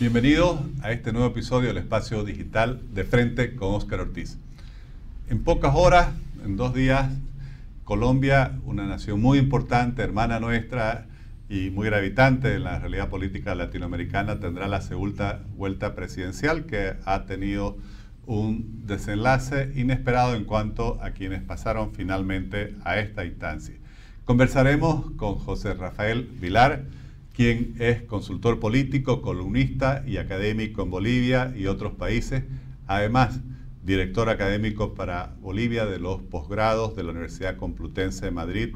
Bienvenidos a este nuevo episodio del espacio digital de frente con Óscar Ortiz. En pocas horas, en dos días, Colombia, una nación muy importante, hermana nuestra y muy gravitante en la realidad política latinoamericana, tendrá la segunda vuelta presidencial que ha tenido un desenlace inesperado en cuanto a quienes pasaron finalmente a esta instancia. Conversaremos con José Rafael Vilar, quien es consultor político, columnista y académico en Bolivia y otros países, además director académico para Bolivia de los posgrados de la Universidad Complutense de Madrid,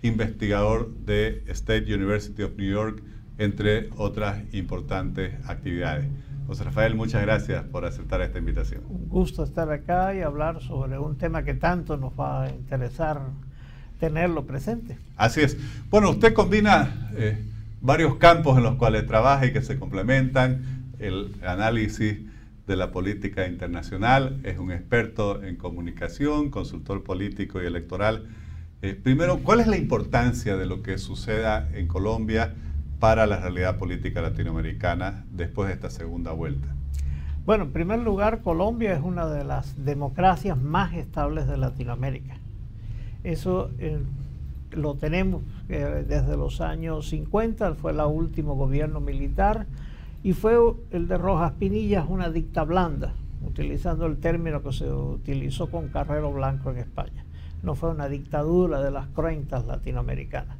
investigador de State University of New York, entre otras importantes actividades. José Rafael, muchas gracias por aceptar esta invitación. Un gusto estar acá y hablar sobre un tema que tanto nos va a interesar tenerlo presente. Así es. Bueno, usted combina eh, varios campos en los cuales trabaja y que se complementan, el análisis de la política internacional, es un experto en comunicación, consultor político y electoral. Eh, primero, ¿cuál es la importancia de lo que suceda en Colombia para la realidad política latinoamericana después de esta segunda vuelta? Bueno, en primer lugar, Colombia es una de las democracias más estables de Latinoamérica. Eso eh, lo tenemos eh, desde los años 50, fue el último gobierno militar y fue el de Rojas Pinillas una dicta blanda, utilizando el término que se utilizó con Carrero Blanco en España. No fue una dictadura de las cruentas latinoamericanas.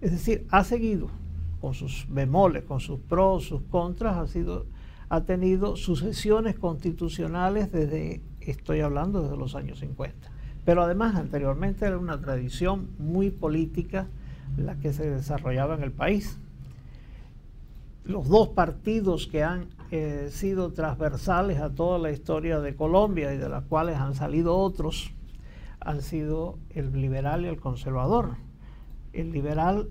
Es decir, ha seguido con sus bemoles, con sus pros, sus contras, ha, sido, ha tenido sucesiones constitucionales desde, estoy hablando desde los años 50. Pero además anteriormente era una tradición muy política la que se desarrollaba en el país. Los dos partidos que han eh, sido transversales a toda la historia de Colombia y de las cuales han salido otros han sido el liberal y el conservador. El liberal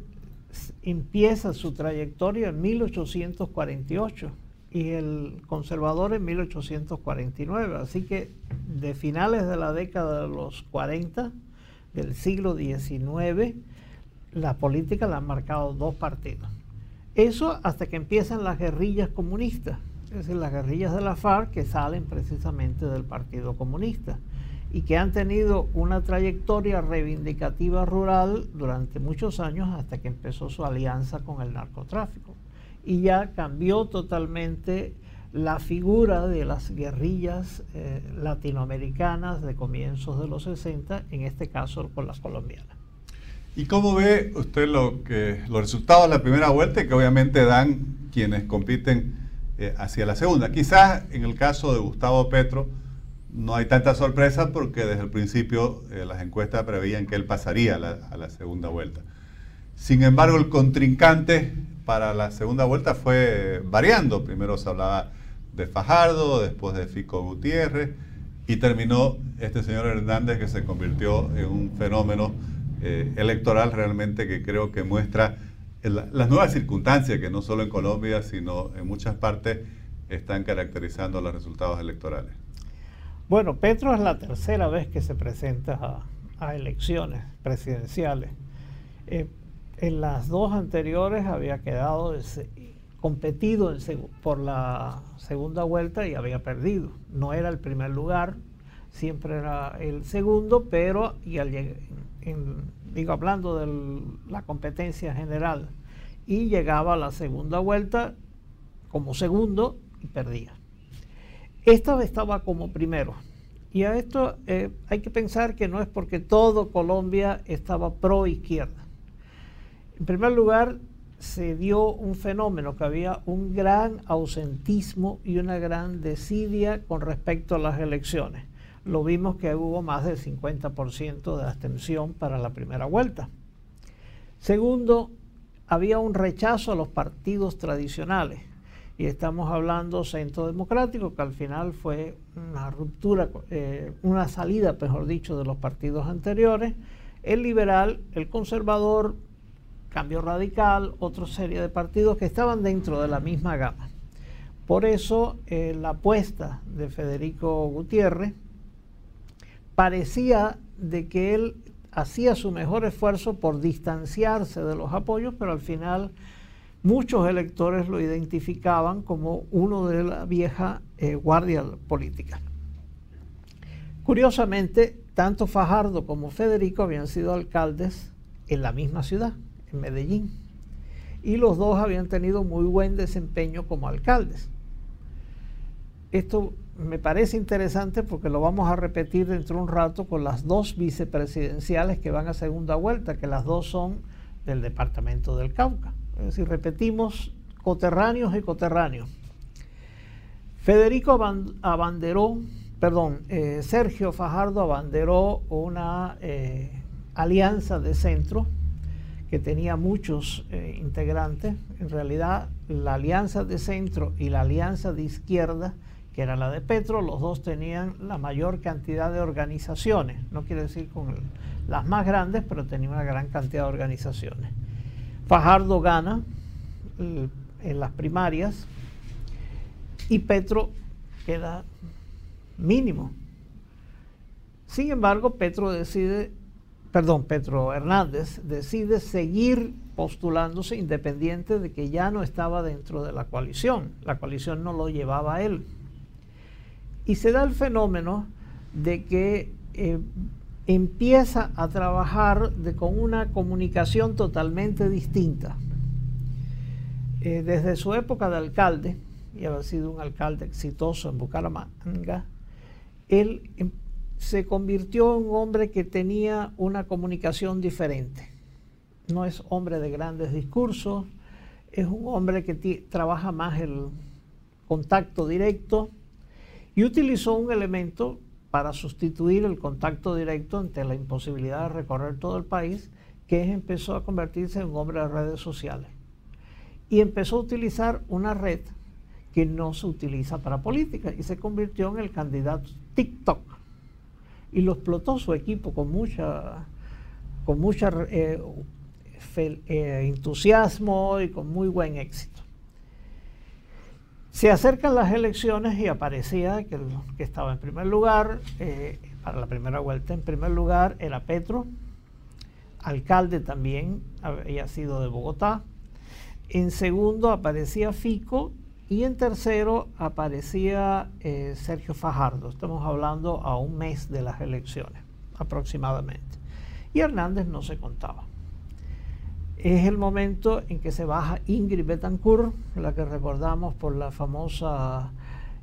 empieza su trayectoria en 1848 y el conservador en 1849. Así que de finales de la década de los 40 del siglo XIX, la política la han marcado dos partidos. Eso hasta que empiezan las guerrillas comunistas, es decir, las guerrillas de la FARC que salen precisamente del Partido Comunista y que han tenido una trayectoria reivindicativa rural durante muchos años hasta que empezó su alianza con el narcotráfico y ya cambió totalmente la figura de las guerrillas eh, latinoamericanas de comienzos de los 60, en este caso con las colombianas. ¿Y cómo ve usted lo que, los resultados de la primera vuelta que obviamente dan quienes compiten eh, hacia la segunda? Quizás en el caso de Gustavo Petro no hay tanta sorpresa porque desde el principio eh, las encuestas preveían que él pasaría a la segunda vuelta. Sin embargo, el contrincante para la segunda vuelta fue variando. Primero se hablaba de Fajardo, después de Fico Gutiérrez y terminó este señor Hernández que se convirtió en un fenómeno eh, electoral realmente que creo que muestra las nuevas circunstancias que no solo en Colombia, sino en muchas partes están caracterizando los resultados electorales. Bueno, Petro es la tercera vez que se presenta a, elecciones presidenciales. Eh, en las dos anteriores había quedado competido por la segunda vuelta y había perdido. No era el primer lugar, siempre era el segundo, pero y digo hablando de la competencia general y llegaba a la segunda vuelta como segundo y perdía. Esta vez estaba como primero. Y a esto eh, hay que pensar que no es porque todo Colombia estaba pro izquierda. En primer lugar, se dio un fenómeno que había un gran ausentismo y una gran desidia con respecto a las elecciones. Lo vimos que hubo más del 50% de abstención para la primera vuelta. Segundo, había un rechazo a los partidos tradicionales. Y estamos hablando centro democrático, que al final fue una ruptura, eh, una salida, mejor dicho, de los partidos anteriores. El liberal, el conservador, Cambio Radical, otra serie de partidos que estaban dentro de la misma gama. Por eso eh, la apuesta de Federico Gutiérrez parecía de que él hacía su mejor esfuerzo por distanciarse de los apoyos, pero al final muchos electores lo identificaban como uno de la vieja eh, guardia política. Curiosamente, tanto Fajardo como Federico habían sido alcaldes en la misma ciudad, en Medellín, y los dos habían tenido muy buen desempeño como alcaldes. Esto me parece interesante porque lo vamos a repetir dentro de un rato con las dos vicepresidenciales que van a segunda vuelta, que las dos son del departamento del Cauca. Es decir, repetimos coterráneos y coterráneos. Federico abanderó, perdón, eh, Sergio Fajardo abanderó una eh, alianza de centro que tenía muchos eh, integrantes. En realidad, la alianza de centro y la alianza de izquierda que era la de Petro, los dos tenían la mayor cantidad de organizaciones, no quiere decir con las más grandes, pero tenía una gran cantidad de organizaciones. Fajardo gana en las primarias y Petro queda mínimo. Sin embargo, Petro decide, perdón, Petro Hernández decide seguir postulándose independiente de que ya no estaba dentro de la coalición. La coalición no lo llevaba a él. Y se da el fenómeno de que eh, empieza a trabajar con una comunicación totalmente distinta. Eh, desde su época de alcalde, y haber sido un alcalde exitoso en Bucaramanga, él em, se convirtió en un hombre que tenía una comunicación diferente. No es hombre de grandes discursos, es un hombre que trabaja más el contacto directo, y utilizó un elemento para sustituir el contacto directo ante la imposibilidad de recorrer todo el país, que es, empezó a convertirse en un hombre de redes sociales. Y empezó a utilizar una red que no se utiliza para política y se convirtió en el candidato TikTok. Y lo explotó su equipo con mucha, con eh, eh, entusiasmo y con muy buen éxito. Se acercan las elecciones y aparecía que el que estaba en primer lugar, eh, para la primera vuelta, en primer lugar era Petro, alcalde también había sido de Bogotá, en segundo aparecía Fico y en tercero aparecía eh, Sergio Fajardo. Estamos hablando a un mes de las elecciones aproximadamente. Y Hernández no se contaba es el momento en que se baja Ingrid Betancourt, la que recordamos por la famosa,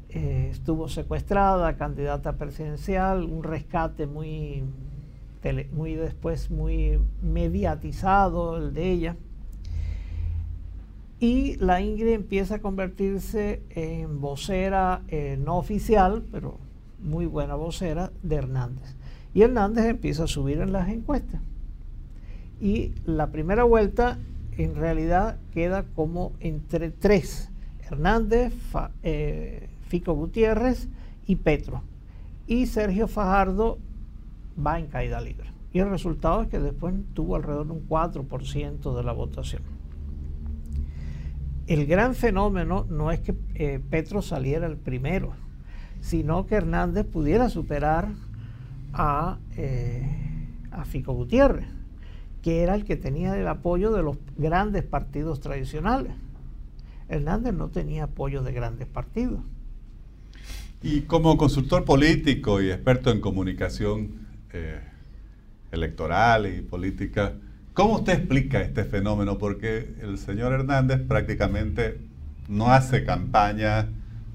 eh, estuvo secuestrada, candidata presidencial, un rescate muy, muy después muy mediatizado el de ella. Y la Ingrid empieza a convertirse en vocera eh, no oficial, pero muy buena vocera de Hernández. Y Hernández empieza a subir en las encuestas y la primera vuelta en realidad queda como entre tres, Hernández, eh, Fico Gutiérrez y Petro. Y Sergio Fajardo va en caída libre. Y el resultado es que después tuvo alrededor de un 4% de la votación. El gran fenómeno no es que eh, Petro saliera el primero, sino que Hernández pudiera superar a, eh, a Fico Gutiérrez que era el que tenía el apoyo de los grandes partidos tradicionales. Hernández no tenía apoyo de grandes partidos. Y como consultor político y experto en comunicación eh, electoral y política, ¿cómo usted explica este fenómeno? Porque el señor Hernández prácticamente no hace campaña,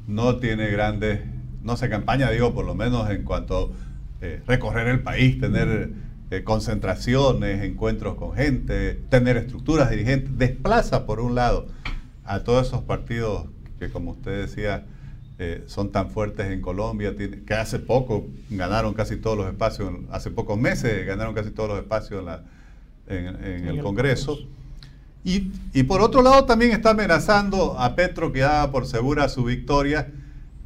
no tiene grandes, no hace campaña, digo, por lo menos en cuanto a eh, recorrer el país, tener eh, concentraciones, encuentros con gente, tener estructuras dirigentes, desplaza por un lado a todos esos partidos que como usted decía eh, son tan fuertes en Colombia, que hace poco ganaron casi todos los espacios, hace pocos meses ganaron casi todos los espacios en, el, Congreso. Y, y, por otro lado también está amenazando a Petro que daba por segura su victoria,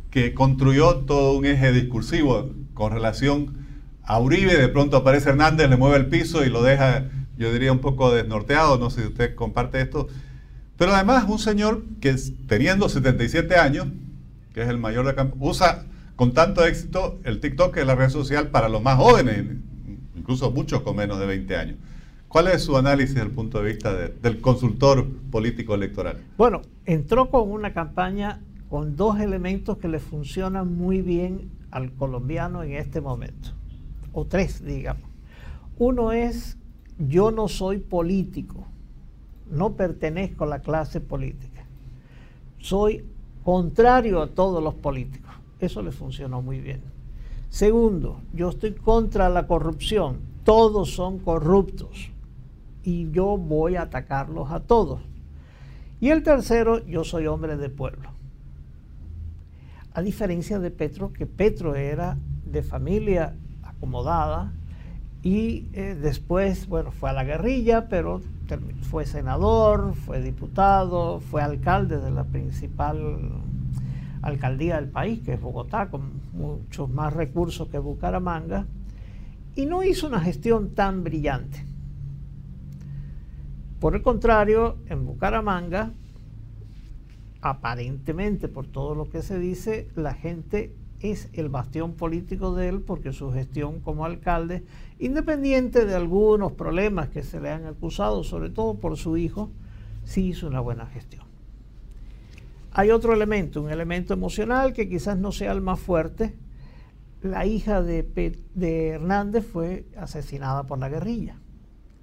que construyó todo un eje discursivo con relación a Uribe, de pronto aparece Hernández, le mueve el piso y lo deja, yo diría, un poco desnorteado, no sé si usted comparte esto. Pero además un señor que teniendo 77 años, que es el mayor de campo, usa con tanto éxito el TikTok, que es la red social para los más jóvenes, incluso muchos con menos de 20 años. ¿Cuál es su análisis desde el punto de vista del consultor político electoral? Bueno, entró con una campaña con dos elementos que le funcionan muy bien al colombiano en este momento, o tres, digamos. Uno es, yo no soy político, no pertenezco a la clase política, soy contrario a todos los políticos. Eso le funcionó muy bien. Segundo, yo estoy contra la corrupción, todos son corruptos y yo voy a atacarlos a todos. Y el tercero, yo soy hombre de pueblo. A diferencia de Petro, que Petro era de familia acomodada, y eh, después, bueno, fue a la guerrilla, pero fue senador, fue diputado, fue alcalde de la principal alcaldía del país, que es Bogotá, con muchos más recursos que Bucaramanga, y no hizo una gestión tan brillante. Por el contrario, en Bucaramanga, aparentemente por todo lo que se dice, la gente es el bastión político de él porque su gestión como alcalde, independiente de algunos problemas que se le han acusado, sobre todo por su hijo, sí hizo una buena gestión. Hay otro elemento, un elemento emocional que quizás no sea el más fuerte. La hija de, de Hernández fue asesinada por la guerrilla.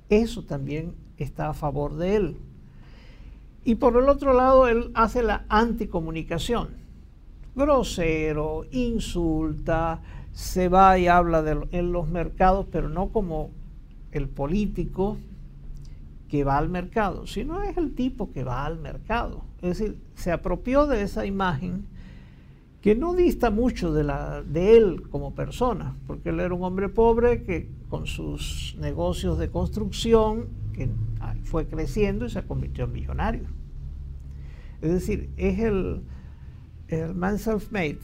Eso también está a favor de él. Y por el otro lado, él hace la anticomunicación grosero, insulta, se va y habla en los mercados, pero no como el político que va al mercado, sino es el tipo que va al mercado. Es decir, se apropió de esa imagen que no dista mucho de, la, de él como persona, porque él era un hombre pobre que con sus negocios de construcción que fue creciendo y se convirtió en millonario. Es decir, es el, el man self-made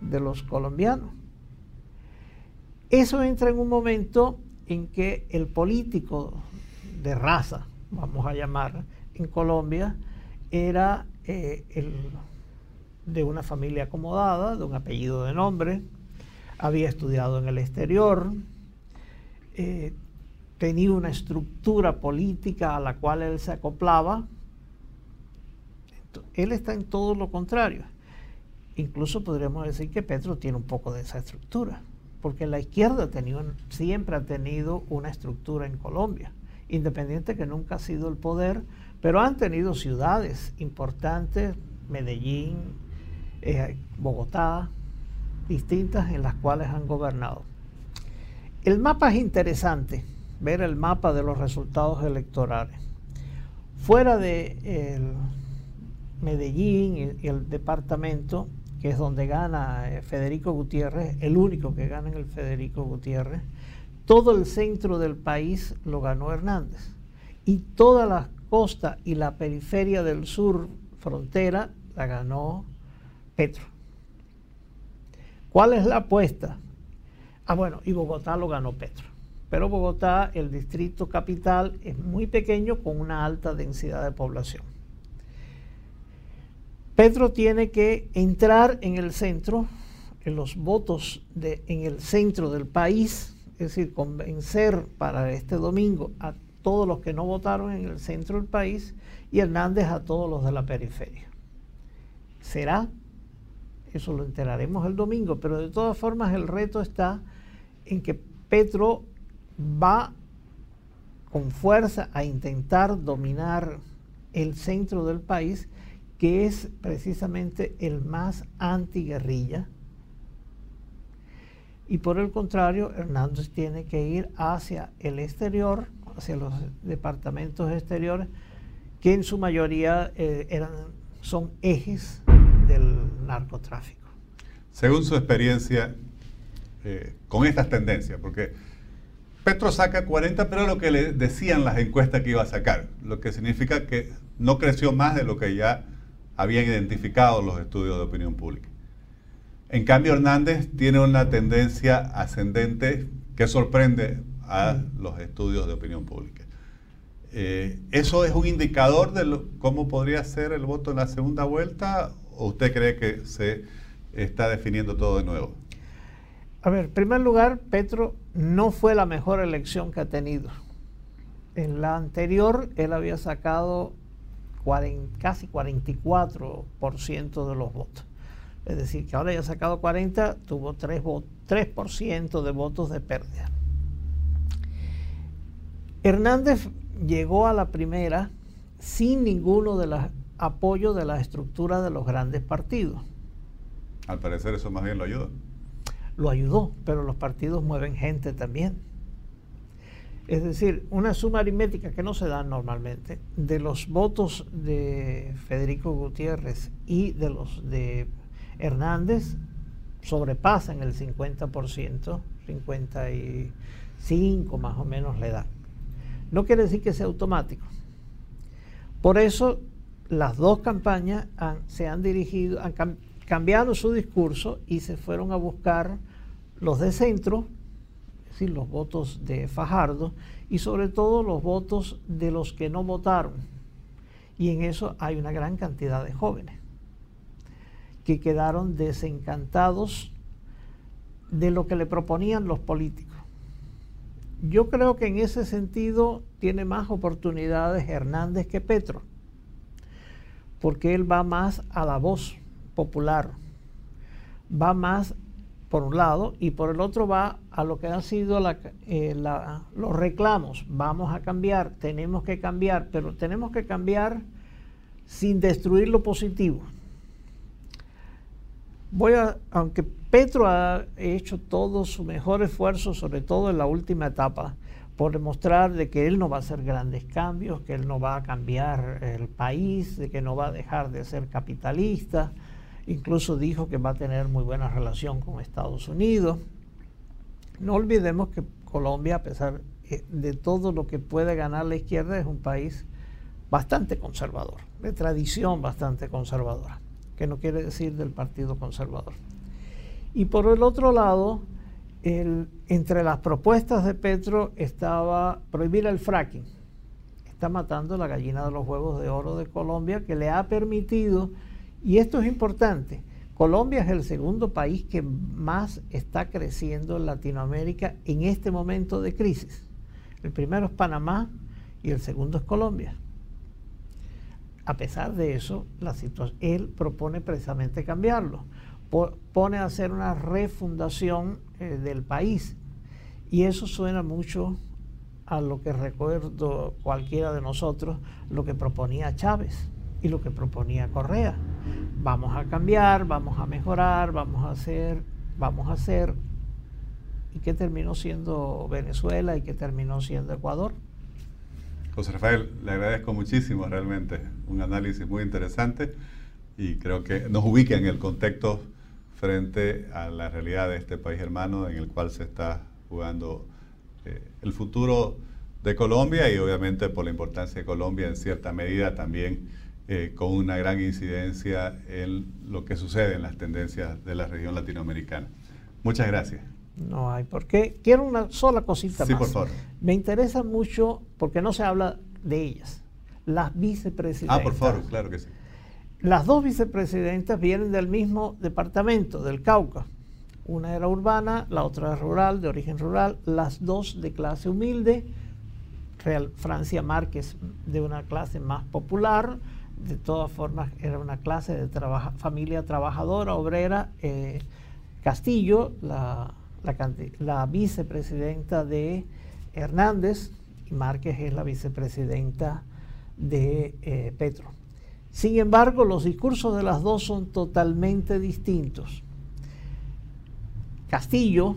de los colombianos. Eso entra en un momento en que el político de raza, vamos a llamar, en Colombia, era eh, el, de una familia acomodada, de un apellido de nombre, había estudiado en el exterior, eh, tenía una estructura política a la cual él se acoplaba, él está en todo lo contrario. Incluso podríamos decir que Petro tiene un poco de esa estructura, porque la izquierda siempre ha tenido una estructura en Colombia, independiente que nunca ha sido el poder, pero han tenido ciudades importantes, Medellín, eh, Bogotá, distintas en las cuales han gobernado. El mapa es interesante, ver el mapa de los resultados electorales. Fuera de Medellín y, el departamento, que es donde gana eh, Federico Gutiérrez, el único que gana en el Federico Gutiérrez, todo el centro del país lo ganó Hernández. Y toda la costa y la periferia del sur, frontera, la ganó Petro. ¿Cuál es la apuesta? Ah, bueno, y Bogotá lo ganó Petro. Pero Bogotá, el distrito capital, es muy pequeño con una alta densidad de población. Petro tiene que entrar en el centro, en los votos de, en el centro del país, es decir, convencer para este domingo a todos los que no votaron en el centro del país y Hernández a todos los de la periferia. ¿Será? Eso lo enteraremos el domingo, pero de todas formas el reto está en que Petro va con fuerza a intentar dominar el centro del país que es precisamente el más antiguerrilla. Y por el contrario, Hernández tiene que ir hacia el exterior, hacia los departamentos exteriores, que en su mayoría eh, eran, son ejes del narcotráfico. Según su experiencia eh, con estas tendencias, porque Petro saca 40, pero lo que le decían las encuestas que iba a sacar, lo que significa que no creció más de lo que ya habían identificado los estudios de opinión pública. En cambio, Hernández tiene una tendencia ascendente que sorprende a los estudios de opinión pública. Eh, ¿Eso es un indicador de cómo podría ser el voto en la segunda vuelta o usted cree que se está definiendo todo de nuevo? A ver, en primer lugar, Petro no fue la mejor elección que ha tenido. En la anterior él había sacado casi 44% de los votos. Es decir, que ahora ya ha sacado 40, tuvo 3%, 3 de votos de pérdida. Hernández llegó a la primera sin ninguno de los apoyos de la estructura de los grandes partidos. Al parecer eso más bien lo ayudó. Lo ayudó, pero los partidos mueven gente también. Es decir, una suma aritmética que no se da normalmente de los votos de Federico Gutiérrez y de los de Hernández sobrepasan el 50%, 55 más o menos le dan. No quiere decir que sea automático. Por eso las dos campañas se han dirigido, cambiado su discurso y se fueron a buscar los de centro, es decir, los votos de Fajardo y sobre todo los votos de los que no votaron. Y en eso hay una gran cantidad de jóvenes que quedaron desencantados de lo que le proponían los políticos. Yo creo que en ese sentido tiene más oportunidades Hernández que Petro, porque él va más a la voz popular, va más por un lado y por el otro va a lo que han sido eh, los reclamos. Vamos a cambiar, tenemos que cambiar, pero tenemos que cambiar sin destruir lo positivo voy a, aunque Petro ha hecho todo su mejor esfuerzo, sobre todo en la última etapa, por demostrar de que él no va a hacer grandes cambios, que él no va a cambiar el país, de que no va a dejar de ser capitalista, incluso dijo que va a tener muy buena relación con Estados Unidos. No olvidemos que Colombia, a pesar eh, de todo lo que puede ganar la izquierda, es un país bastante conservador, de tradición bastante conservadora que no quiere decir del Partido Conservador. Y por el otro lado, entre las propuestas de Petro estaba prohibir el fracking. Está matando la gallina de los huevos de oro de Colombia que le ha permitido, y esto es importante, Colombia es el segundo país que más está creciendo en Latinoamérica en este momento de crisis. El primero es Panamá y el segundo es Colombia. A pesar de eso, la él propone precisamente cambiarlo. pone a hacer una refundación eh, del país. Y eso suena mucho a lo que recuerdo cualquiera de nosotros, lo que proponía Chávez y lo que proponía Correa. Vamos a cambiar, vamos a mejorar, vamos a hacer, vamos a hacer. ¿Y qué terminó siendo Venezuela y qué terminó siendo Ecuador? José Rafael, le agradezco muchísimo realmente, un análisis muy interesante y creo que nos ubica en el contexto frente a la realidad de este país hermano en el cual se está jugando eh, el futuro de Colombia y obviamente por la importancia de Colombia en cierta medida también eh, con una gran incidencia en lo que sucede en las tendencias de la región latinoamericana. Muchas gracias. No hay por qué. Quiero una sola cosita sí, por favor. Me interesa mucho, porque no se habla de ellas, las vicepresidentas. Ah, por favor, claro que sí. Las dos vicepresidentas vienen del mismo departamento, del Cauca. Una era urbana, la otra era rural, de origen rural, las dos de clase humilde. Real, Francia Márquez de una clase más popular, de todas formas era una clase de familia trabajadora, obrera. Eh, Castillo, la la, vicepresidenta de Hernández y Márquez es la vicepresidenta de eh, Petro. Sin embargo, los discursos de las dos son totalmente distintos. Castillo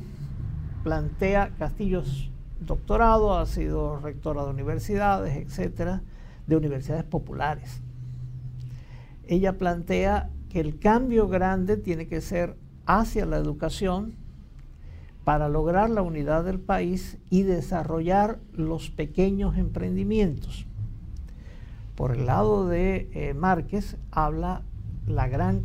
plantea, Castillo es doctorado, ha sido rectora de universidades, etcétera, de universidades populares. Ella plantea que el cambio grande tiene que ser hacia la educación, para lograr la unidad del país y desarrollar los pequeños emprendimientos. Por el lado de eh, Márquez habla la gran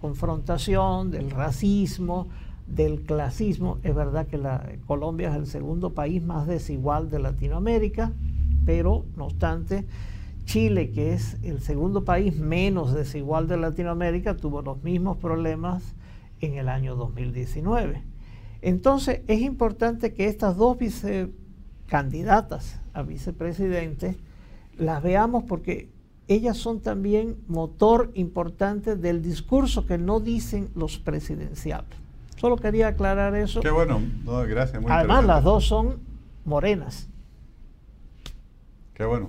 confrontación del racismo, del clasismo. Es verdad que Colombia es el segundo país más desigual de Latinoamérica, pero no obstante, Chile, que es el segundo país menos desigual de Latinoamérica, tuvo los mismos problemas en el año 2019. Entonces es importante que estas dos candidatas a vicepresidente, las veamos porque ellas son también motor importante del discurso que no dicen los presidenciales. Solo quería aclarar eso. Qué bueno, gracias. Además, las dos son morenas. Qué bueno.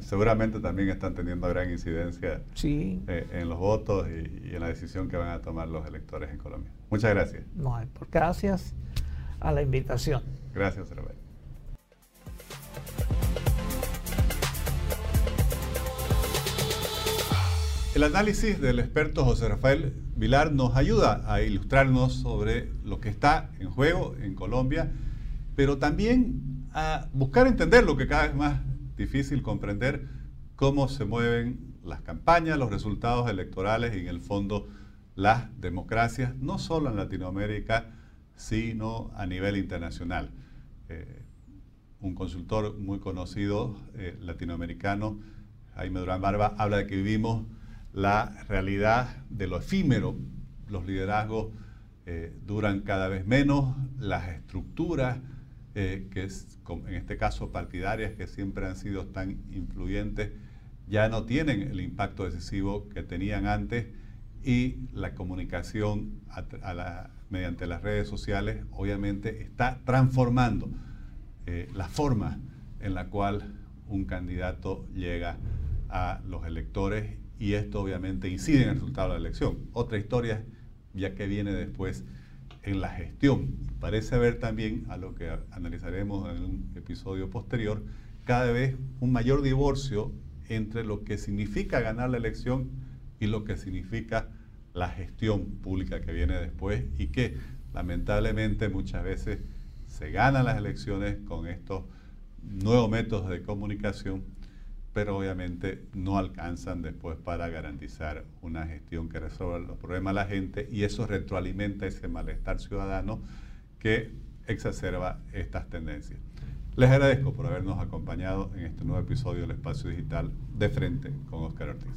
Seguramente también están teniendo gran incidencia eh, en los votos y, en la decisión que van a tomar los electores en Colombia. Muchas gracias. No, por gracias a la invitación. Gracias, Rafael. El análisis del experto José Rafael Vilar nos ayuda a ilustrarnos sobre lo que está en juego en Colombia, pero también a buscar entender lo que cada vez más difícil comprender, cómo se mueven las campañas, los resultados electorales y en el fondo las democracias, no solo en Latinoamérica, sino a nivel internacional. Eh, un consultor muy conocido eh, latinoamericano, Jaime Durán Barba, habla de que vivimos la realidad de lo efímero. Los liderazgos eh, duran cada vez menos, las estructuras, que es, en este caso partidarias, que siempre han sido tan influyentes, ya no tienen el impacto decisivo que tenían antes y la comunicación mediante las redes sociales obviamente está transformando eh, la forma en la cual un candidato llega a los electores y esto obviamente incide en el resultado de la elección. Otra historia ya que viene después en la gestión. Parece haber también, a lo que analizaremos en un episodio posterior, cada vez un mayor divorcio entre lo que significa ganar la elección y lo que significa la gestión pública que viene después y que lamentablemente muchas veces se ganan las elecciones con estos nuevos métodos de comunicación, pero obviamente no alcanzan después para garantizar una gestión que resuelva los problemas de la gente y eso retroalimenta ese malestar ciudadano que exacerba estas tendencias. Les agradezco por habernos acompañado en este nuevo episodio del Espacio Digital de Frente con Oscar Ortiz.